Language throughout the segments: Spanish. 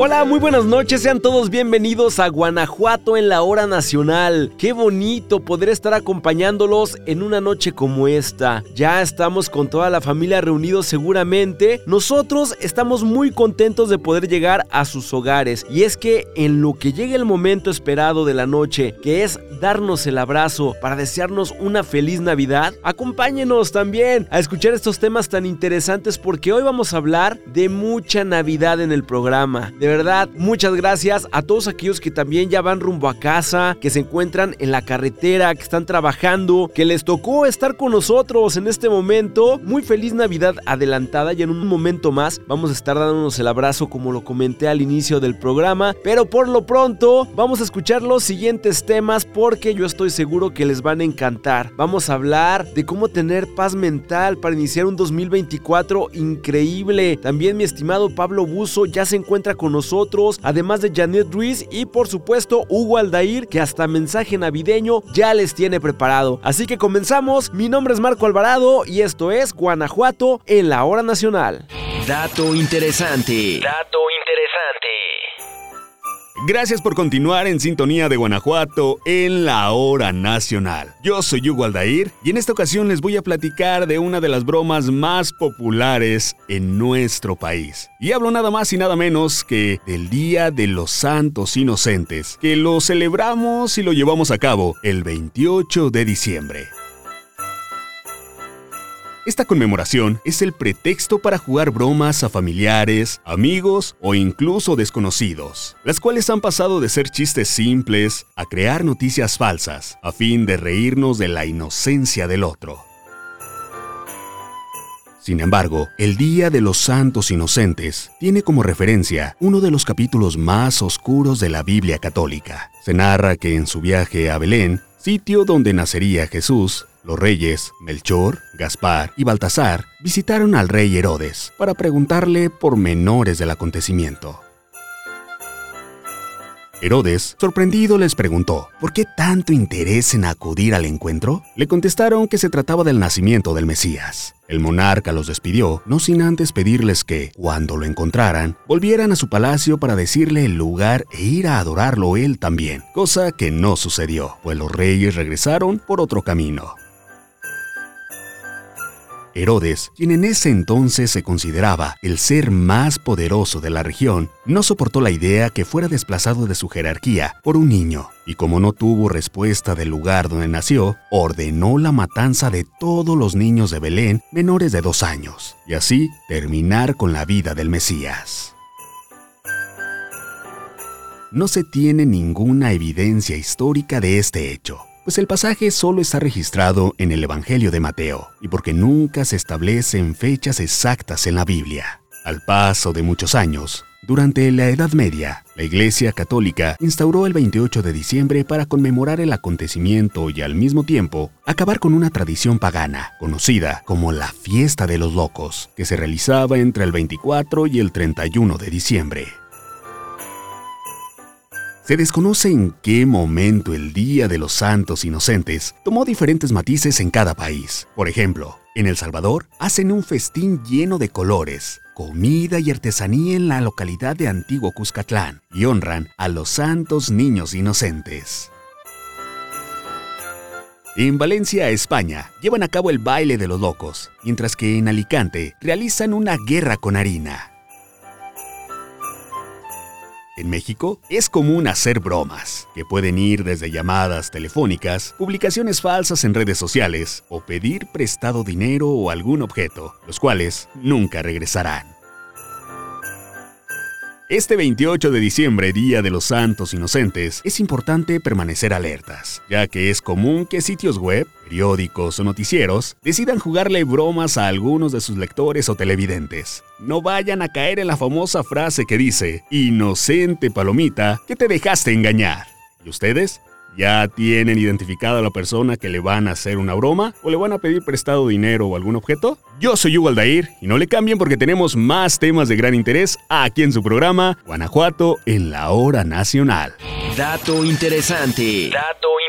Hola, muy buenas noches, sean todos bienvenidos a Guanajuato en la hora nacional. Qué bonito poder estar acompañándolos en una noche como esta. Ya estamos con toda la familia reunidos seguramente. Nosotros estamos muy contentos de poder llegar a sus hogares. Y es que en lo que llegue el momento esperado de la noche, que es darnos el abrazo para desearnos una feliz Navidad, acompáñenos también a escuchar estos temas tan interesantes porque hoy vamos a hablar de mucha Navidad en el programa. De verdad, muchas gracias a todos aquellos que también ya van rumbo a casa, que se encuentran en la carretera, que están trabajando, que les tocó estar con nosotros en este momento. Muy feliz Navidad adelantada y en un momento más vamos a estar dándonos el abrazo como lo comenté al inicio del programa. Pero por lo pronto vamos a escuchar los siguientes temas porque yo estoy seguro que les van a encantar. Vamos a hablar de cómo tener paz mental para iniciar un 2024 increíble. También mi estimado Pablo Buzo ya se encuentra con nosotros, además de Janet Ruiz y por supuesto Hugo Aldair, que hasta mensaje navideño ya les tiene preparado. Así que comenzamos, mi nombre es Marco Alvarado y esto es Guanajuato en la hora nacional. Dato interesante. Dato interesante. Gracias por continuar en sintonía de Guanajuato en la hora nacional. Yo soy Hugo Aldair y en esta ocasión les voy a platicar de una de las bromas más populares en nuestro país. Y hablo nada más y nada menos que del Día de los Santos Inocentes, que lo celebramos y lo llevamos a cabo el 28 de diciembre. Esta conmemoración es el pretexto para jugar bromas a familiares, amigos o incluso desconocidos, las cuales han pasado de ser chistes simples a crear noticias falsas, a fin de reírnos de la inocencia del otro. Sin embargo, el Día de los Santos Inocentes tiene como referencia uno de los capítulos más oscuros de la Biblia católica. Se narra que en su viaje a Belén, sitio donde nacería Jesús, los reyes Melchor, Gaspar y Baltasar visitaron al rey Herodes para preguntarle por menores del acontecimiento. Herodes, sorprendido, les preguntó, ¿por qué tanto interés en acudir al encuentro? Le contestaron que se trataba del nacimiento del Mesías. El monarca los despidió, no sin antes pedirles que, cuando lo encontraran, volvieran a su palacio para decirle el lugar e ir a adorarlo él también, cosa que no sucedió, pues los reyes regresaron por otro camino. Herodes, quien en ese entonces se consideraba el ser más poderoso de la región, no soportó la idea que fuera desplazado de su jerarquía por un niño, y como no tuvo respuesta del lugar donde nació, ordenó la matanza de todos los niños de Belén menores de dos años, y así terminar con la vida del Mesías. No se tiene ninguna evidencia histórica de este hecho, pues el pasaje solo está registrado en el Evangelio de Mateo, y porque nunca se establecen fechas exactas en la Biblia. Al paso de muchos años, durante la Edad Media, la Iglesia Católica instauró el 28 de diciembre para conmemorar el acontecimiento y al mismo tiempo acabar con una tradición pagana, conocida como la Fiesta de los Locos, que se realizaba entre el 24 y el 31 de diciembre. Se desconoce en qué momento el Día de los Santos Inocentes tomó diferentes matices en cada país. Por ejemplo, en El Salvador hacen un festín lleno de colores, comida y artesanía en la localidad de Antiguo Cuscatlán y honran a los santos niños inocentes. En Valencia, España, llevan a cabo el baile de los locos, mientras que en Alicante realizan una guerra con harina. En México es común hacer bromas, que pueden ir desde llamadas telefónicas, publicaciones falsas en redes sociales o pedir prestado dinero o algún objeto, los cuales nunca regresarán. Este 28 de diciembre, Día de los Santos Inocentes, es importante permanecer alertas, ya que es común que sitios web, periódicos o noticieros decidan jugarle bromas a algunos de sus lectores o televidentes. No vayan a caer en la famosa frase que dice, inocente palomita, que te dejaste engañar. ¿Y ustedes? ¿Ya tienen identificada a la persona que le van a hacer una broma o le van a pedir prestado dinero o algún objeto? Yo soy Hugo Aldair y no le cambien porque tenemos más temas de gran interés aquí en su programa Guanajuato en la hora nacional. Dato interesante. Dato interesante.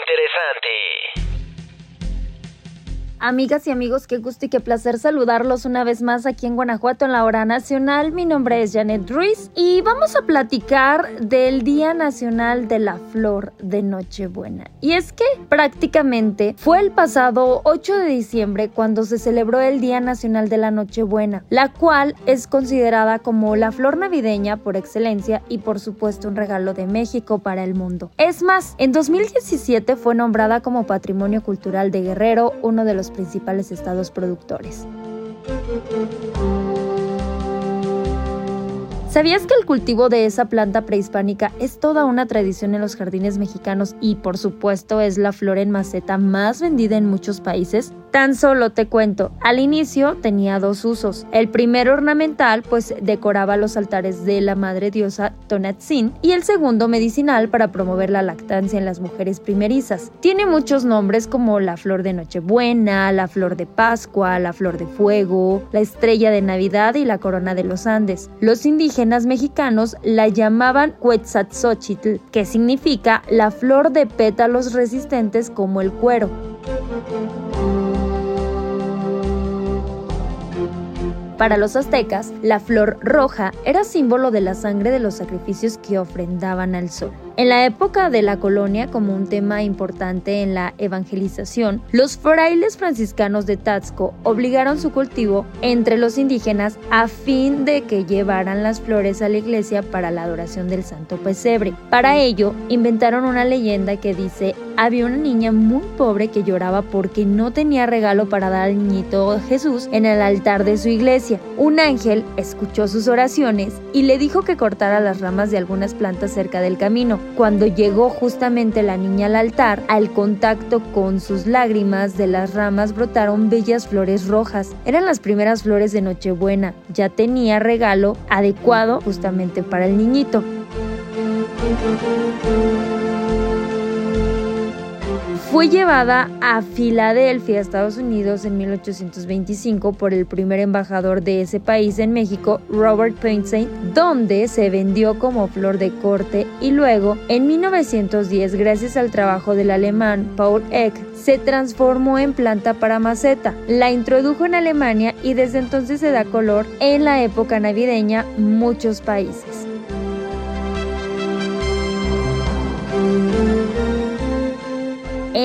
Amigas y amigos, qué gusto y qué placer saludarlos una vez más aquí en Guanajuato en la hora nacional. Mi nombre es Janet Ruiz y vamos a platicar del Día Nacional de la Flor de Nochebuena. Y es que prácticamente fue el pasado 8 de diciembre cuando se celebró el Día Nacional de la Nochebuena, la cual es considerada como la flor navideña por excelencia y por supuesto un regalo de México para el mundo. Es más, en 2017 fue nombrada como Patrimonio Cultural de Guerrero, uno de los principales estados productores. ¿Sabías que el cultivo de esa planta prehispánica es toda una tradición en los jardines mexicanos y por supuesto es la flor en maceta más vendida en muchos países? Tan solo te cuento, al inicio tenía dos usos. El primero ornamental, pues decoraba los altares de la madre diosa Tonatzin, y el segundo medicinal para promover la lactancia en las mujeres primerizas. Tiene muchos nombres como la flor de Nochebuena, la flor de Pascua, la flor de fuego, la estrella de Navidad y la corona de los Andes. Los indígenas mexicanos la llamaban Quetzalcoatl, que significa la flor de pétalos resistentes como el cuero. Para los aztecas, la flor roja era símbolo de la sangre de los sacrificios que ofrendaban al sol. En la época de la colonia, como un tema importante en la evangelización, los frailes franciscanos de Taxco obligaron su cultivo entre los indígenas a fin de que llevaran las flores a la iglesia para la adoración del santo pesebre. Para ello, inventaron una leyenda que dice, había una niña muy pobre que lloraba porque no tenía regalo para dar al niñito Jesús en el altar de su iglesia. Un ángel escuchó sus oraciones y le dijo que cortara las ramas de algunas plantas cerca del camino. Cuando llegó justamente la niña al altar, al contacto con sus lágrimas de las ramas brotaron bellas flores rojas. Eran las primeras flores de Nochebuena. Ya tenía regalo adecuado justamente para el niñito. Fue llevada a Filadelfia, Estados Unidos, en 1825 por el primer embajador de ese país en México, Robert Painstein, donde se vendió como flor de corte y luego, en 1910, gracias al trabajo del alemán Paul Eck, se transformó en planta para maceta. La introdujo en Alemania y desde entonces se da color en la época navideña muchos países.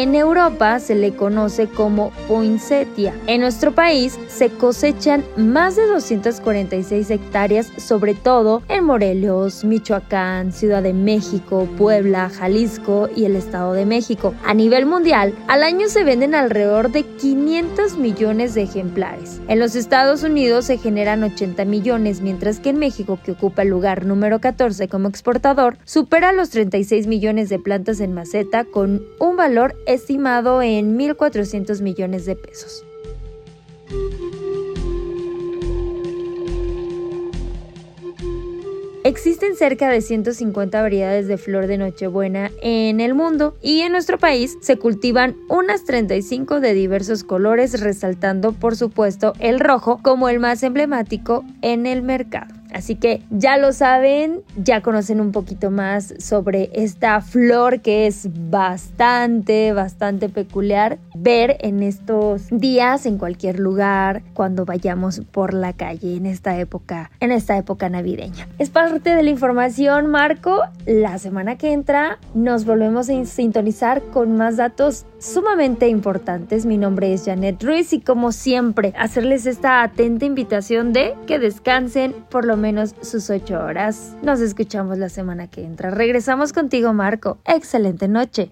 En Europa se le conoce como poinsettia. En nuestro país se cosechan más de 246 hectáreas, sobre todo en Morelos, Michoacán, Ciudad de México, Puebla, Jalisco y el Estado de México. A nivel mundial, al año se venden alrededor de 500 millones de ejemplares. En los Estados Unidos se generan 80 millones, mientras que en México, que ocupa el lugar número 14 como exportador, supera los 36 millones de plantas en maceta con un valor estimado en 1.400 millones de pesos. Existen cerca de 150 variedades de flor de Nochebuena en el mundo y en nuestro país se cultivan unas 35 de diversos colores, resaltando por supuesto el rojo como el más emblemático en el mercado. Así que ya lo saben, ya conocen un poquito más sobre esta flor que es bastante, bastante peculiar ver en estos días, en cualquier lugar, cuando vayamos por la calle en esta época, en esta época navideña. Es parte de la información, Marco. La semana que entra nos volvemos a sintonizar con más datos sumamente importantes. Mi nombre es Janet Ruiz y como siempre, hacerles esta atenta invitación de que descansen por lo menos sus ocho horas. Nos escuchamos la semana que entra. Regresamos contigo, Marco. Excelente noche.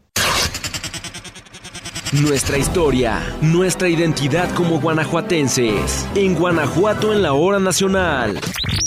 Nuestra historia, nuestra identidad como guanajuatenses. En Guanajuato en la hora nacional.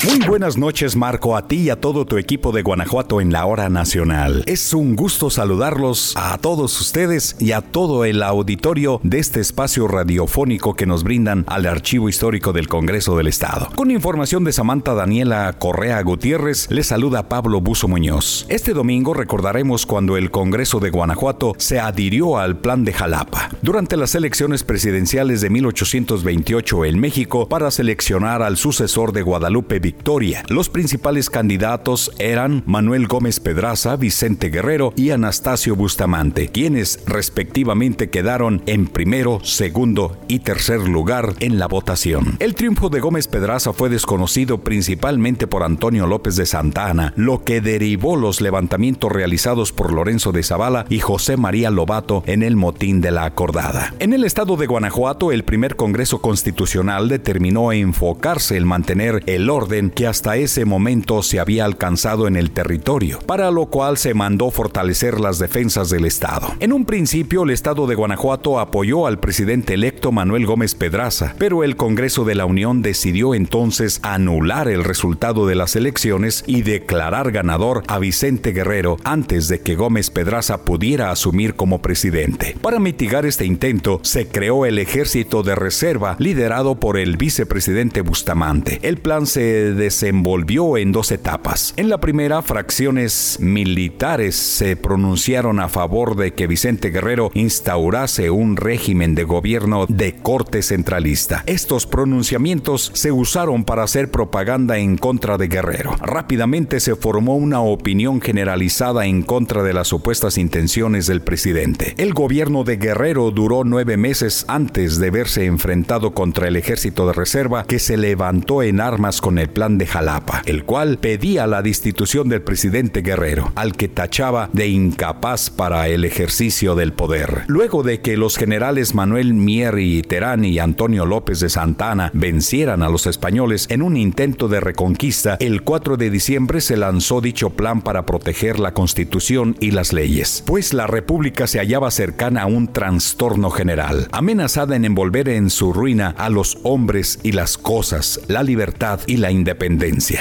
Muy buenas noches Marco, a ti y a todo tu equipo de Guanajuato en la hora nacional. Es un gusto saludarlos a todos ustedes y a todo el auditorio de este espacio radiofónico que nos brindan al Archivo Histórico del Congreso del Estado. Con información de Samantha Daniela Correa Gutiérrez, le saluda Pablo Buzo Muñoz. Este domingo recordaremos cuando el Congreso de Guanajuato se adhirió al plan de Jalapa. Durante las elecciones presidenciales de 1828 en México para seleccionar al sucesor de Guadalupe Victoria, los principales candidatos eran Manuel Gómez Pedraza, Vicente Guerrero y Anastasio Bustamante, quienes respectivamente quedaron en primero, segundo y tercer lugar en la votación. El triunfo de Gómez Pedraza fue desconocido principalmente por Antonio López de Santa Ana, lo que derivó los levantamientos realizados por Lorenzo de Zavala y José María Lobato en el motín de la acordada. En el estado de Guanajuato, el primer Congreso Constitucional determinó enfocarse en mantener el orden que hasta ese momento se había alcanzado en el territorio, para lo cual se mandó fortalecer las defensas del Estado. En un principio, el Estado de Guanajuato apoyó al presidente electo Manuel Gómez Pedraza, pero el Congreso de la Unión decidió entonces anular el resultado de las elecciones y declarar ganador a Vicente Guerrero antes de que Gómez Pedraza pudiera asumir como presidente. Para mitigar este intento, se creó el Ejército de Reserva liderado por el vicepresidente Bustamante. El plan se desenvolvió en dos etapas. En la primera, fracciones militares se pronunciaron a favor de que Vicente Guerrero instaurase un régimen de gobierno de corte centralista. Estos pronunciamientos se usaron para hacer propaganda en contra de Guerrero. Rápidamente se formó una opinión generalizada en contra de las supuestas intenciones del presidente. El gobierno de Guerrero duró nueve meses antes de verse enfrentado contra el ejército de reserva que se levantó en armas con el plan de Jalapa, el cual pedía la destitución del presidente Guerrero, al que tachaba de incapaz para el ejercicio del poder. Luego de que los generales Manuel Mier y Terán y Antonio López de Santana vencieran a los españoles en un intento de reconquista, el 4 de diciembre se lanzó dicho plan para proteger la constitución y las leyes, pues la república se hallaba cercana a un trastorno general, amenazada en envolver en su ruina a los hombres y las cosas, la libertad y la independencia.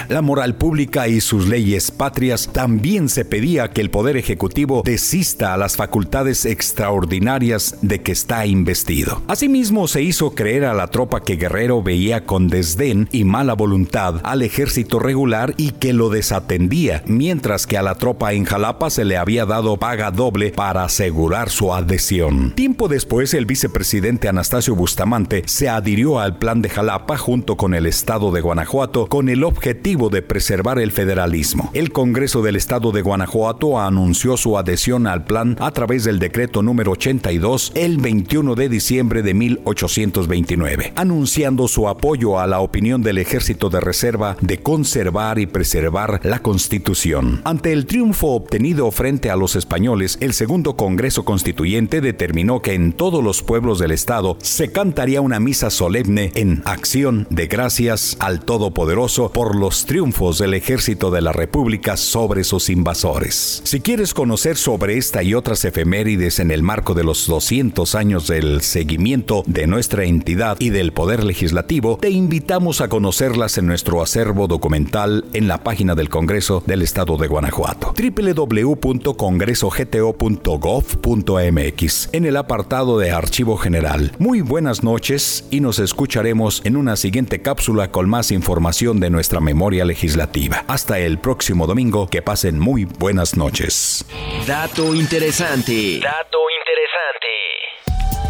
La moral pública y sus leyes patrias también se pedía que el poder ejecutivo desista a las facultades extraordinarias de que está investido. Asimismo, se hizo creer a la tropa que Guerrero veía con desdén y mala voluntad al ejército regular y que lo desatendía, mientras que a la tropa en Jalapa se le había dado paga doble para asegurar su adhesión. Tiempo después, el vicepresidente Anastasio Bustamante se adhirió al plan de Jalapa junto con el estado de Guanajuato con el objetivo de preservar el federalismo. El Congreso del estado de Guanajuato anunció su adhesión al plan a través del decreto número 82 el 21 de diciembre de 1829, anunciando su apoyo a la opinión del ejército de reserva de conservar y preservar la Constitución. Ante el triunfo obtenido frente a los españoles, el segundo Congreso Constituyente determinó que en todos los pueblos del Estado se cantaría una misa solemne en acción de gracias al Todopoderoso por los triunfos del ejército de la República sobre sus invasores. Si quieres conocer sobre esta y otras efemérides en el marco de los 200 años del seguimiento de nuestra entidad y del Poder Legislativo, te invitamos a conocerlas en nuestro acervo documental en la página del Congreso del Estado de Guanajuato, www.congresogto.gov.mx, en el apartado de Archivo General. Muy buenas noches y nos escucharemos en una siguiente cápsula con más información de nuestra memoria legislativa. Hasta el próximo domingo, que pasen muy buenas noches. Dato interesante. Dato interesante.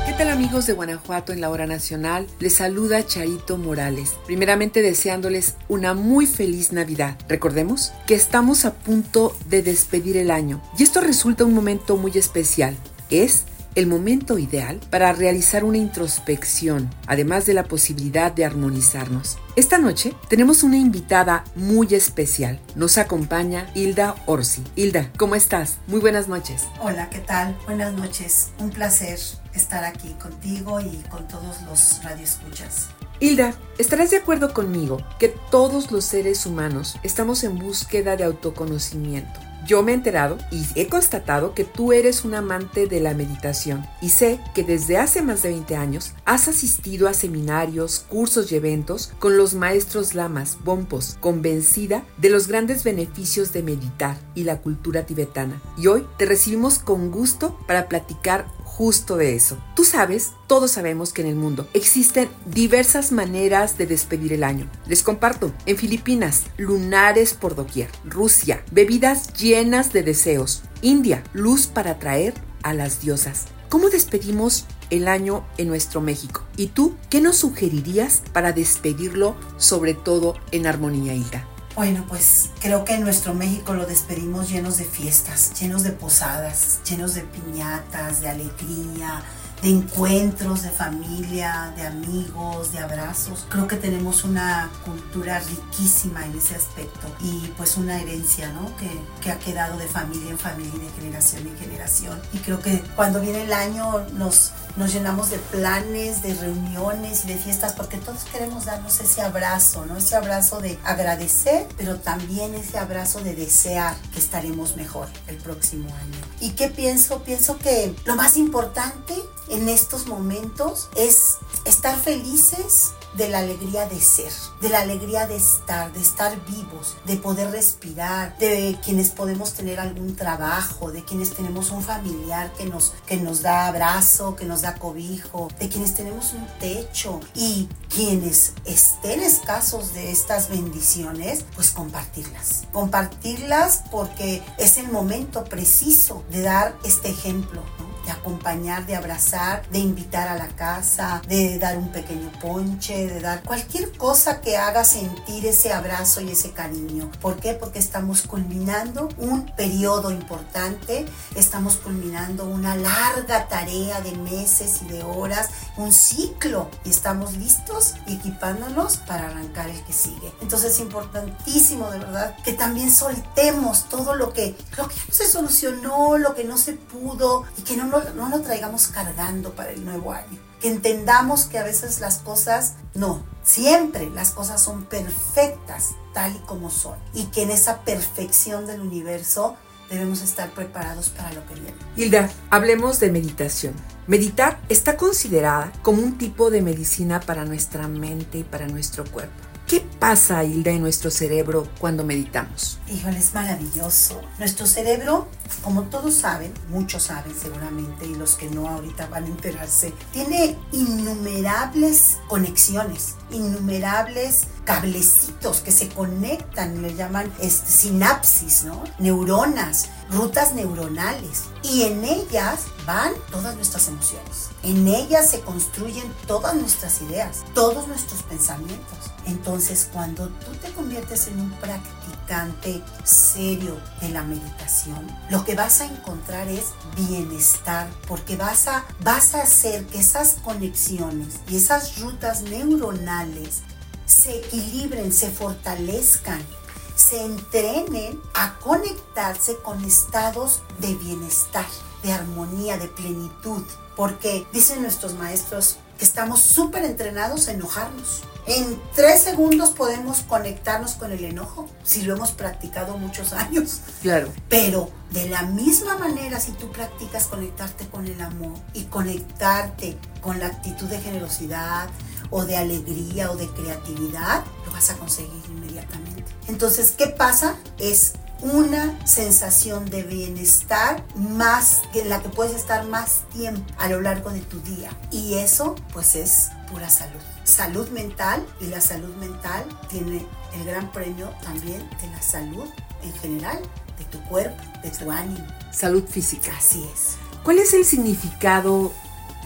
¿Qué tal amigos de Guanajuato en la hora nacional? Les saluda Charito Morales. Primeramente deseándoles una muy feliz Navidad. Recordemos que estamos a punto de despedir el año y esto resulta un momento muy especial. Es el momento ideal para realizar una introspección, además de la posibilidad de armonizarnos. Esta noche tenemos una invitada muy especial. Nos acompaña Hilda Orsi. Hilda, ¿cómo estás? Muy buenas noches. Hola, ¿qué tal? Buenas noches. Un placer estar aquí contigo y con todos los radioescuchas. Hilda, estarás de acuerdo conmigo que todos los seres humanos estamos en búsqueda de autoconocimiento. Yo me he enterado y he constatado que tú eres un amante de la meditación y sé que desde hace más de 20 años has asistido a seminarios, cursos y eventos con los maestros lamas, bompos, convencida de los grandes beneficios de meditar y la cultura tibetana. Y hoy te recibimos con gusto para platicar justo de eso. Tú sabes, todos sabemos que en el mundo existen diversas maneras de despedir el año. Les comparto, en Filipinas, lunares por doquier. Rusia, bebidas llenas de deseos. India, luz para atraer a las diosas. ¿cómo despedimos el año en nuestro México? ¿Y tú qué nos sugerirías para despedirlo, sobre todo en armonía, Hilda? Bueno, pues creo que en nuestro México lo despedimos llenos de fiestas, llenos de posadas, llenos de piñatas, de alegría, de encuentros de familia, de amigos, de abrazos. Creo que tenemos una cultura riquísima en ese aspecto y pues una herencia, ¿no? Que, que ha quedado de familia en familia, de generación en generación. Y creo que cuando viene el año nos, nos llenamos de planes, de reuniones y de fiestas porque todos queremos darnos ese abrazo, ¿no? Ese abrazo de agradecer, pero también ese abrazo de desear que estaremos mejor el próximo año. ¿Y qué pienso? Pienso que lo más importante en estos momentos es estar felices de la alegría de ser, de la alegría de estar, de estar vivos, de poder respirar, de quienes podemos tener algún trabajo, de quienes tenemos un familiar que nos, que nos da abrazo, que nos da cobijo, de quienes tenemos un techo y quienes estén escasos de estas bendiciones, pues compartirlas. Compartirlas porque es el momento preciso de dar este ejemplo, de acompañar, de abrazar, de invitar a la casa, de dar un pequeño ponche, de dar cualquier cosa que haga sentir ese abrazo y ese cariño. ¿Por qué? Porque estamos culminando un periodo importante, estamos culminando una larga tarea de meses y de horas, un ciclo y estamos listos y equipándonos para arrancar el que sigue. Entonces es importantísimo de verdad que también soltemos todo lo que, lo que no se solucionó, lo que no se pudo y que no no, lo traigamos cargando para el nuevo año. Que entendamos que a veces las cosas, no, siempre las cosas son perfectas tal y como son. Y que en esa perfección del universo debemos estar preparados para lo que viene. Hilda, hablemos de meditación. Meditar está considerada como un tipo de medicina para nuestra mente y para nuestro cuerpo. ¿Qué pasa, Hilda, en nuestro cerebro cuando meditamos? Híjole, es maravilloso. Nuestro cerebro, como todos saben, muchos saben seguramente, y los que no ahorita van a enterarse, tiene innumerables conexiones, innumerables cablecitos que se conectan, le llaman este, sinapsis, ¿no? Neuronas, rutas neuronales. Y en ellas van todas nuestras emociones. En ellas se construyen todas nuestras ideas, todos nuestros pensamientos. Entonces, cuando tú te conviertes en un practicante serio de la meditación, lo que vas a encontrar es bienestar, porque vas a, vas a hacer que esas conexiones y esas rutas neuronales se equilibren, se fortalezcan, se entrenen a conectarse con estados de bienestar, de armonía, de plenitud. Porque dicen nuestros maestros que estamos súper entrenados a enojarnos en tres segundos podemos conectarnos con el enojo si lo hemos practicado muchos años. Claro. Pero de la misma manera, si tú practicas conectarte con el amor y conectarte con la actitud de generosidad o de alegría o de creatividad, lo vas a conseguir inmediatamente. Entonces, ¿qué pasa? Es una sensación de bienestar más en la que puedes estar más tiempo a lo largo de tu día y eso pues es pura salud salud mental y la salud mental tiene el gran premio también de la salud en general, de tu cuerpo, de tu ánimo. Salud física. Así es. ¿Cuál es el significado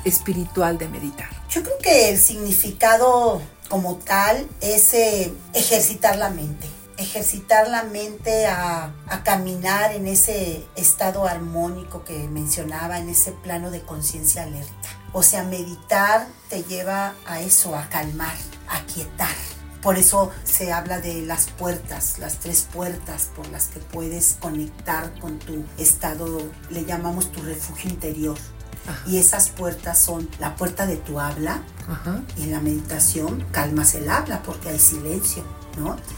espiritual de meditar? Yo creo que el significado como tal es eh, ejercitar la mente ejercitar la mente a, a, caminar en ese estado armónico que mencionaba, en ese plano de conciencia alerta. O sea, meditar te lleva a eso, a calmar, a quietar. Por eso se habla de las puertas, las tres puertas por las que puedes conectar con tu estado, le llamamos tu refugio interior. Y esas puertas son la puerta de tu habla y en la meditación calmas el habla porque hay silencio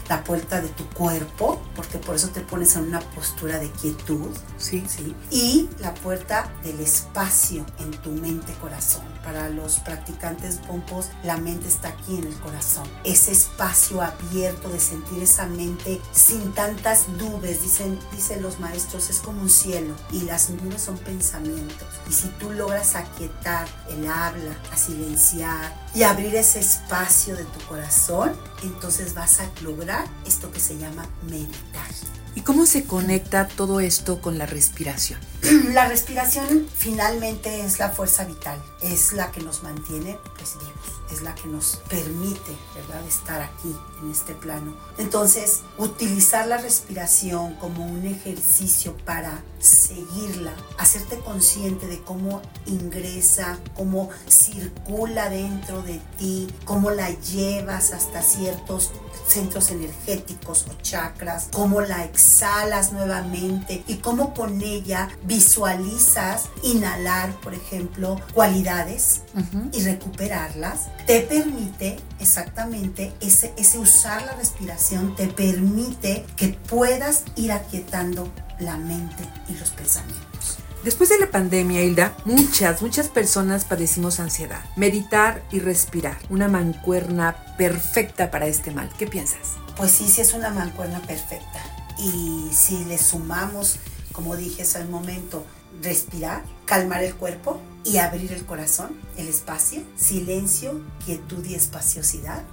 la puerta de tu cuerpo, porque por eso te pones en una postura de quietud, sí. ¿sí? Y la puerta del espacio en tu mente-corazón. Para los practicantes pompos, la mente está aquí en el corazón. Ese espacio abierto de sentir esa mente sin tantas nubes, dicen, dicen los maestros, es como un cielo y las nubes son pensamientos. Y si tú logras aquietar el habla, a silenciar, y abrir ese espacio de tu corazón, entonces vas a lograr esto que se llama meditar. ¿Y cómo se conecta todo esto con la respiración? La respiración finalmente es la fuerza vital, es la que nos mantiene pues, vivos, es la que nos permite, ¿verdad?, estar aquí en este plano. Entonces, utilizar la respiración como un ejercicio para seguirla, hacerte consciente de cómo ingresa, cómo circula dentro de ti, cómo la llevas hasta ciertos centros energéticos o chakras, cómo la exhalas nuevamente y cómo con ella visualizas inhalar, por ejemplo, cualidades y recuperarlas, te permite exactamente ese, ese usar la respiración, te permite que puedas ir aquietando la mente y los pensamientos. Después de la pandemia, Hilda, muchas, muchas personas padecimos ansiedad. Meditar y respirar, una mancuerna perfecta para este mal. ¿Qué piensas? Pues sí, sí es una mancuerna perfecta. Y si le sumamos, como dije hace un momento, respirar, calmar el cuerpo y abrir el corazón, el espacio, silencio, quietud y espaciosidad,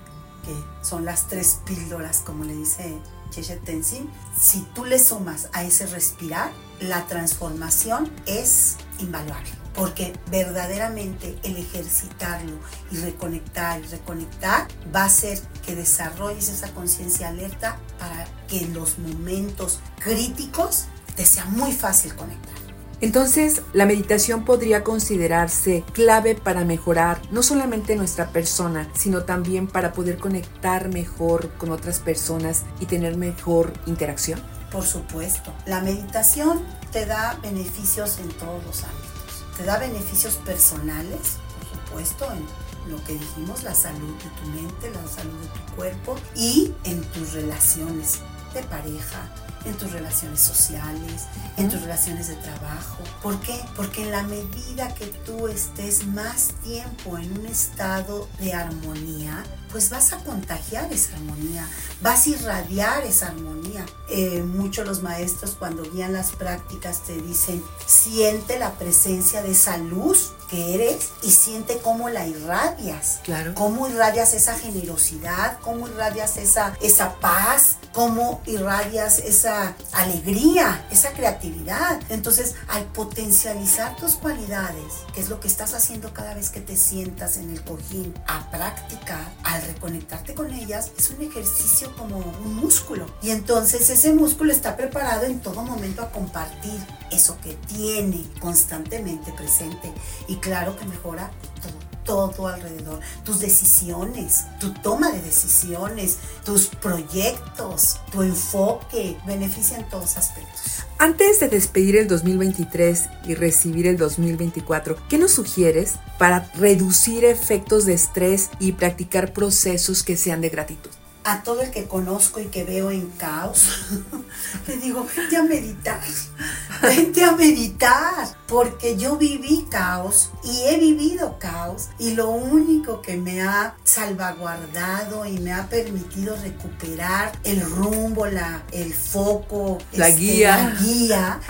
que son las tres píldoras, como le dice Cheshe Tenzin, si tú le sumas a ese respirar, la transformación es invaluable. Porque verdaderamente el ejercitarlo y reconectar y reconectar va a hacer que desarrolles esa conciencia alerta para que en los momentos críticos te sea muy fácil conectar. Entonces, la meditación podría considerarse clave para mejorar no solamente nuestra persona, sino también para poder conectar mejor con otras personas y tener mejor interacción. Por supuesto, la meditación te da beneficios en todos los ámbitos. Te da beneficios personales, por supuesto, en lo que dijimos, la salud de tu mente, la salud de tu cuerpo y en tus relaciones de pareja, en tus relaciones sociales, en tus relaciones de trabajo. ¿Por qué? Porque en la medida que tú estés más tiempo en un estado de armonía, pues vas a contagiar esa armonía, vas a irradiar esa armonía. Eh, muchos los maestros cuando guían las prácticas te dicen, siente la presencia de esa luz que eres y siente cómo la irradias. Claro. Cómo irradias esa generosidad, cómo irradias esa, esa paz, cómo irradias esa alegría, esa creatividad. Entonces, al potencializar tus cualidades, que es lo que estás haciendo cada vez que te sientas en el cojín, a practicar, al reconectarte con ellas, es un ejercicio como un músculo. Y entonces ese músculo está preparado en todo momento a compartir eso que tiene constantemente presente. Y claro que mejora todo, todo alrededor. Tus decisiones, tu toma de decisiones, tus proyectos, tu enfoque, benefician todos aspectos. Antes de despedir el 2023 y recibir el 2024, ¿qué nos sugieres para reducir efectos de estrés y practicar procesos que sean de gratitud? a todo el que conozco y que veo en caos, le digo, vente a meditar, vente a meditar, porque yo viví caos y he vivido caos y lo único que me ha salvaguardado y me ha permitido recuperar el rumbo, la, el foco, la este, guía, la guía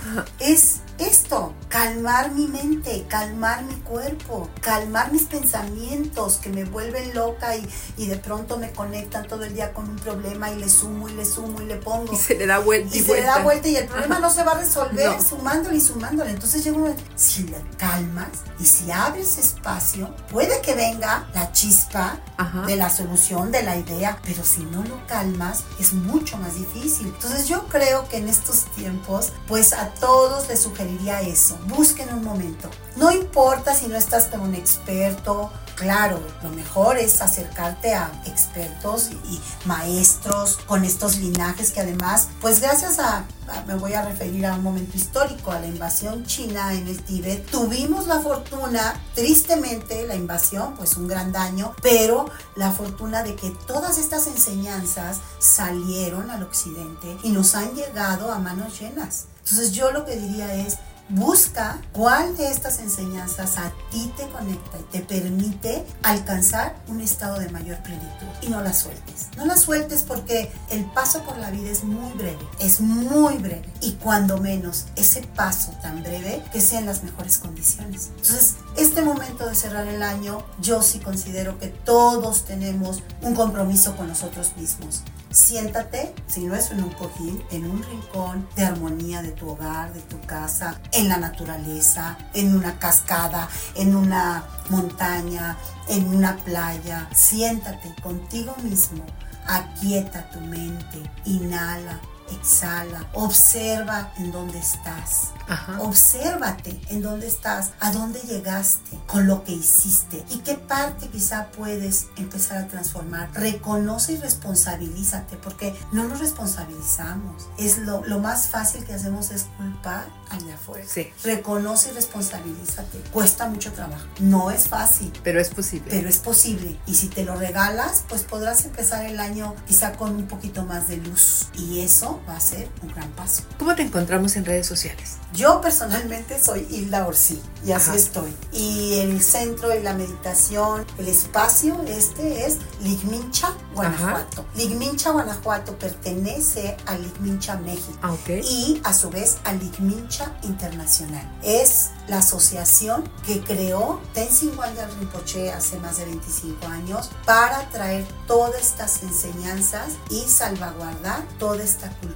es esto, calmar mi mente, calmar mi cuerpo, calmar mis pensamientos que me vuelven loca y, y, de pronto me conectan todo el día con un problema y le sumo y le sumo y le pongo. Y se le da vuelta y, y se vuelta. le da vuelta y el problema no se va a resolver no. sumándole y sumándole. Entonces llega un si le calmas y si abres espacio, puede que venga la chispa Ajá. de la solución, de la idea, pero si no lo calmas es mucho más difícil. Entonces yo creo que en estos tiempos, pues a todos les sugerimos diría eso. Busquen un momento. No importa si no estás con un experto. Claro, lo mejor es acercarte a expertos y maestros con estos linajes que además, pues gracias a, me voy a referir a un momento histórico, a la invasión china en el Tíbet, tuvimos la fortuna, tristemente la invasión, pues un gran daño, pero la fortuna de que todas estas enseñanzas salieron al occidente y nos han llegado a manos llenas. Entonces yo lo que diría es, busca cuál de estas enseñanzas a ti te conecta y te permite alcanzar un estado de mayor plenitud y no la sueltes. No la sueltes porque el paso por la vida es muy breve, es muy breve y cuando menos ese paso tan breve que sea en las mejores condiciones. Entonces, este momento de cerrar el año, yo sí considero que todos tenemos un compromiso con nosotros mismos. Siéntate, si no es en un cojín, en un rincón de armonía de tu hogar, de tu casa, en la naturaleza, en una cascada, en una montaña, en una playa. Siéntate contigo mismo, aquieta tu mente, inhala, exhala, observa en dónde estás. Ajá. Obsérvate en dónde estás, a dónde llegaste con lo que hiciste y qué parte quizá puedes empezar a transformar. Reconoce y responsabilízate porque no nos responsabilizamos. Es lo, lo más fácil que hacemos es culpar allá afuera. Sí. Reconoce y responsabilízate. Cuesta mucho trabajo. No es fácil. Pero es posible. Pero es posible. Y si te lo regalas, pues podrás empezar el año quizá con un poquito más de luz. Y eso va a ser un gran paso. ¿Cómo te encontramos en redes sociales? Yo personalmente soy Hilda Orsi y así Ajá. estoy. Y el centro y la meditación, el espacio este es Ligmincha, Guanajuato. Ajá. Ligmincha, Guanajuato pertenece a Ligmincha, México. Ah, okay. Y a su vez a Ligmincha Internacional. Es la asociación que creó Tenzin Wangyal Rinpoche hace más de 25 años para traer todas estas enseñanzas y salvaguardar toda esta cultura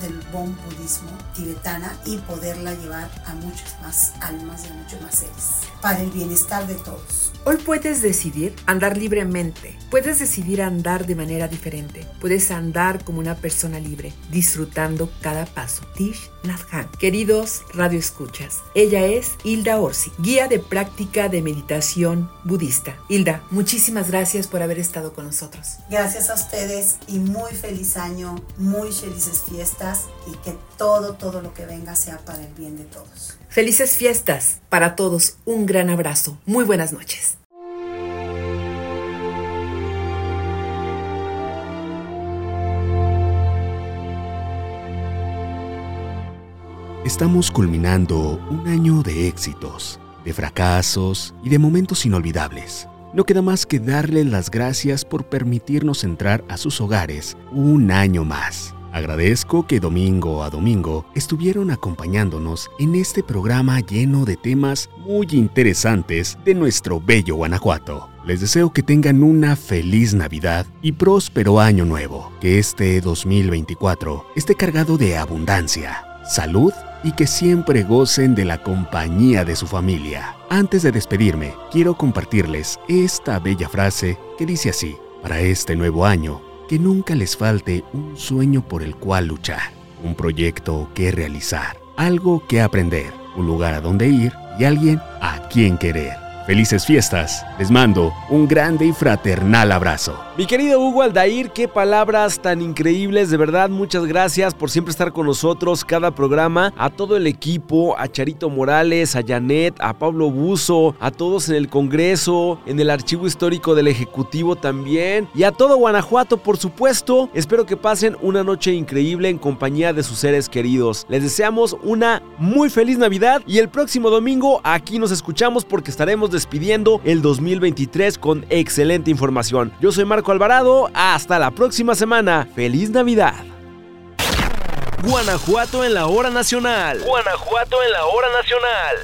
del Bon budismo tibetana y poderla llevar a muchas más almas y a muchos más seres para el bienestar de todos. Hoy puedes decidir andar libremente, puedes decidir andar de manera diferente, puedes andar como una persona libre, disfrutando cada paso. Tish Nathan. Queridos Radio Escuchas, ella es Hilda Orsi, guía de práctica de meditación budista. Hilda, muchísimas gracias por haber estado con nosotros. Gracias a ustedes y muy feliz año, muy felices fiestas y que todo, todo lo que venga sea para el bien de todos. Felices fiestas para todos, un gran abrazo, muy buenas noches. Estamos culminando un año de éxitos, de fracasos y de momentos inolvidables. No queda más que darle las gracias por permitirnos entrar a sus hogares un año más. Agradezco que domingo a domingo estuvieron acompañándonos en este programa lleno de temas muy interesantes de nuestro bello Guanajuato. Les deseo que tengan una feliz Navidad y próspero año nuevo, que este 2024 esté cargado de abundancia, salud y que siempre gocen de la compañía de su familia. Antes de despedirme, quiero compartirles esta bella frase que dice así, para este nuevo año, que nunca les falte un sueño por el cual luchar, un proyecto que realizar, algo que aprender, un lugar a donde ir y alguien a quien querer. Felices fiestas. Les mando un grande y fraternal abrazo. Mi querido Hugo Aldair, qué palabras tan increíbles. De verdad, muchas gracias por siempre estar con nosotros cada programa. A todo el equipo, a Charito Morales, a Janet, a Pablo Buzo, a todos en el Congreso, en el Archivo Histórico del Ejecutivo también. Y a todo Guanajuato, por supuesto. Espero que pasen una noche increíble en compañía de sus seres queridos. Les deseamos una muy feliz Navidad y el próximo domingo aquí nos escuchamos porque estaremos despidiendo el 2023 con excelente información. Yo soy Marco Alvarado, hasta la próxima semana. ¡Feliz Navidad! Guanajuato en la hora nacional. Guanajuato en la hora nacional.